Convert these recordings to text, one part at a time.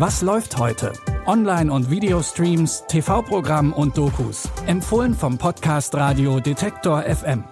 Was läuft heute? Online- und Videostreams, TV-Programm und Dokus. Empfohlen vom Podcast Radio Detektor FM.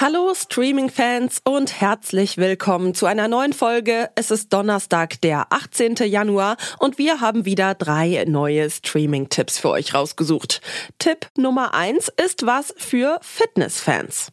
Hallo Streaming-Fans und herzlich willkommen zu einer neuen Folge. Es ist Donnerstag, der 18. Januar und wir haben wieder drei neue Streaming-Tipps für euch rausgesucht. Tipp Nummer eins ist was für Fitness-Fans.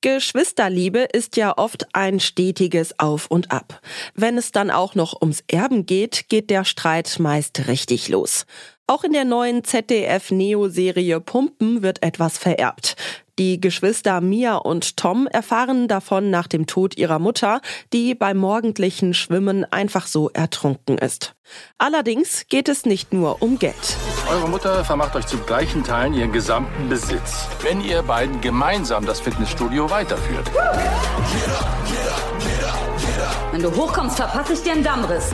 Geschwisterliebe ist ja oft ein stetiges Auf und Ab. Wenn es dann auch noch ums Erben geht, geht der Streit meist richtig los. Auch in der neuen ZDF-Neo-Serie Pumpen wird etwas vererbt. Die Geschwister Mia und Tom erfahren davon nach dem Tod ihrer Mutter, die beim morgendlichen Schwimmen einfach so ertrunken ist. Allerdings geht es nicht nur um Geld. Eure Mutter vermacht euch zu gleichen Teilen ihren gesamten Besitz, wenn ihr beiden gemeinsam das Fitnessstudio weiterführt. Wenn du hochkommst, verpasse ich dir einen Dammriss.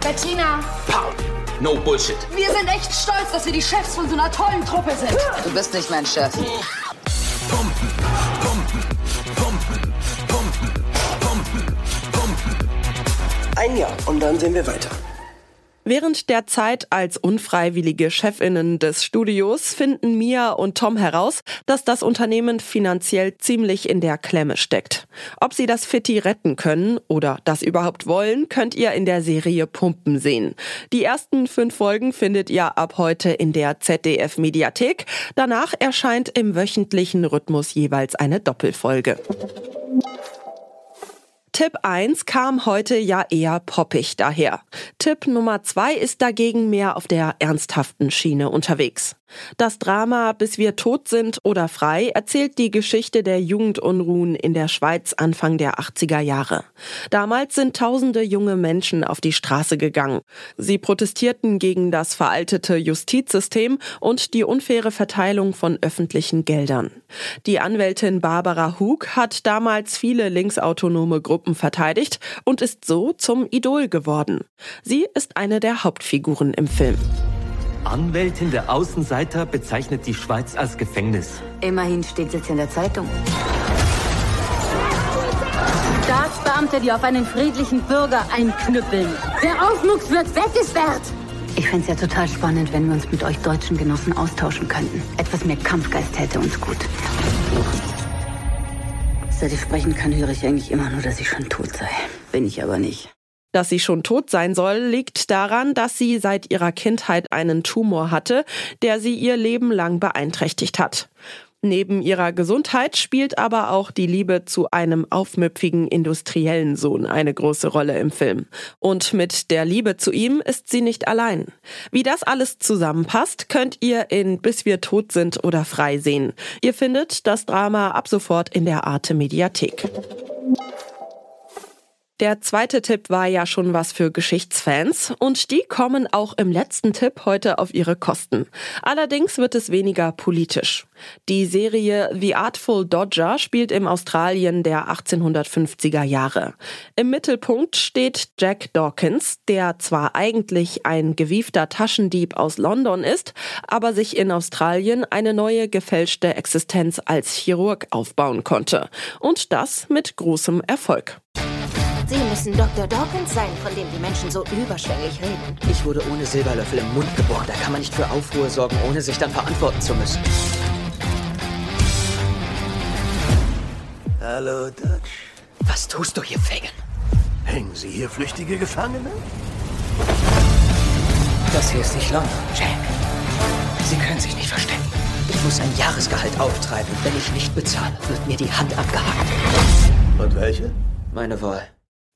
Bettina, Paul, no bullshit. wir sind echt stolz, dass wir die Chefs von so einer tollen Truppe sind. Du bist nicht mein Chef. Ein Jahr und dann sehen wir weiter. Während der Zeit als unfreiwillige Chefinnen des Studios finden Mia und Tom heraus, dass das Unternehmen finanziell ziemlich in der Klemme steckt. Ob sie das Fitti retten können oder das überhaupt wollen, könnt ihr in der Serie Pumpen sehen. Die ersten fünf Folgen findet ihr ab heute in der ZDF Mediathek. Danach erscheint im wöchentlichen Rhythmus jeweils eine Doppelfolge. Tipp 1 kam heute ja eher poppig daher. Tipp Nummer 2 ist dagegen mehr auf der ernsthaften Schiene unterwegs. Das Drama Bis wir tot sind oder frei erzählt die Geschichte der Jugendunruhen in der Schweiz Anfang der 80er Jahre. Damals sind tausende junge Menschen auf die Straße gegangen. Sie protestierten gegen das veraltete Justizsystem und die unfaire Verteilung von öffentlichen Geldern. Die Anwältin Barbara Hug hat damals viele linksautonome Gruppen verteidigt und ist so zum Idol geworden. Sie ist eine der Hauptfiguren im Film. Anwältin der Außenseiter bezeichnet die Schweiz als Gefängnis. Immerhin steht jetzt in der Zeitung. Staatsbeamte, die auf einen friedlichen Bürger einknüppeln. Der Aufmucks wird weggesperrt. Ich fände es ja total spannend, wenn wir uns mit euch deutschen Genossen austauschen könnten. Etwas mehr Kampfgeist täte uns gut. Seit ich sprechen kann, höre ich eigentlich immer nur, dass ich schon tot sei. Bin ich aber nicht. Dass sie schon tot sein soll, liegt daran, dass sie seit ihrer Kindheit einen Tumor hatte, der sie ihr Leben lang beeinträchtigt hat. Neben ihrer Gesundheit spielt aber auch die Liebe zu einem aufmüpfigen industriellen Sohn eine große Rolle im Film. Und mit der Liebe zu ihm ist sie nicht allein. Wie das alles zusammenpasst, könnt ihr in Bis wir tot sind oder frei sehen. Ihr findet das Drama ab sofort in der Arte Mediathek. Der zweite Tipp war ja schon was für Geschichtsfans und die kommen auch im letzten Tipp heute auf ihre Kosten. Allerdings wird es weniger politisch. Die Serie The Artful Dodger spielt im Australien der 1850er Jahre. Im Mittelpunkt steht Jack Dawkins, der zwar eigentlich ein gewiefter Taschendieb aus London ist, aber sich in Australien eine neue gefälschte Existenz als Chirurg aufbauen konnte. Und das mit großem Erfolg. Sie müssen Dr. Dawkins sein, von dem die Menschen so überschwänglich reden. Ich wurde ohne Silberlöffel im Mund geboren. Da kann man nicht für Aufruhr sorgen, ohne sich dann verantworten zu müssen. Hallo, Dutch. Was tust du hier, Fagin? Hängen Sie hier flüchtige Gefangene? Das hier ist nicht London, Jack. Sie können sich nicht verstecken. Ich muss ein Jahresgehalt auftreiben. Wenn ich nicht bezahle, wird mir die Hand abgehackt. Und welche? Meine Wahl.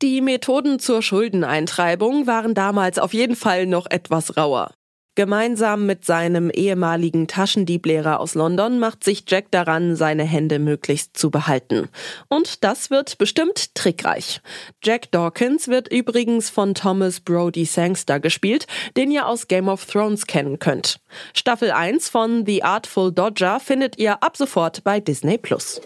Die Methoden zur Schuldeneintreibung waren damals auf jeden Fall noch etwas rauer. Gemeinsam mit seinem ehemaligen Taschendiebtlehrer aus London macht sich Jack daran, seine Hände möglichst zu behalten. Und das wird bestimmt trickreich. Jack Dawkins wird übrigens von Thomas Brody Sangster gespielt, den ihr aus Game of Thrones kennen könnt. Staffel 1 von The Artful Dodger findet ihr ab sofort bei Disney Plus.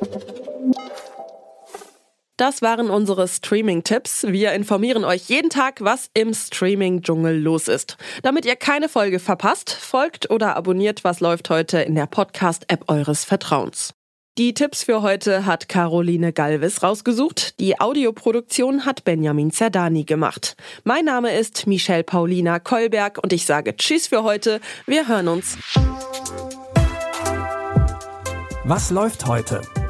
Das waren unsere Streaming-Tipps. Wir informieren euch jeden Tag, was im Streaming-Dschungel los ist. Damit ihr keine Folge verpasst, folgt oder abonniert, was läuft heute in der Podcast-App eures Vertrauens. Die Tipps für heute hat Caroline Galvis rausgesucht. Die Audioproduktion hat Benjamin Zerdani gemacht. Mein Name ist Michelle Paulina Kolberg und ich sage Tschüss für heute. Wir hören uns. Was läuft heute?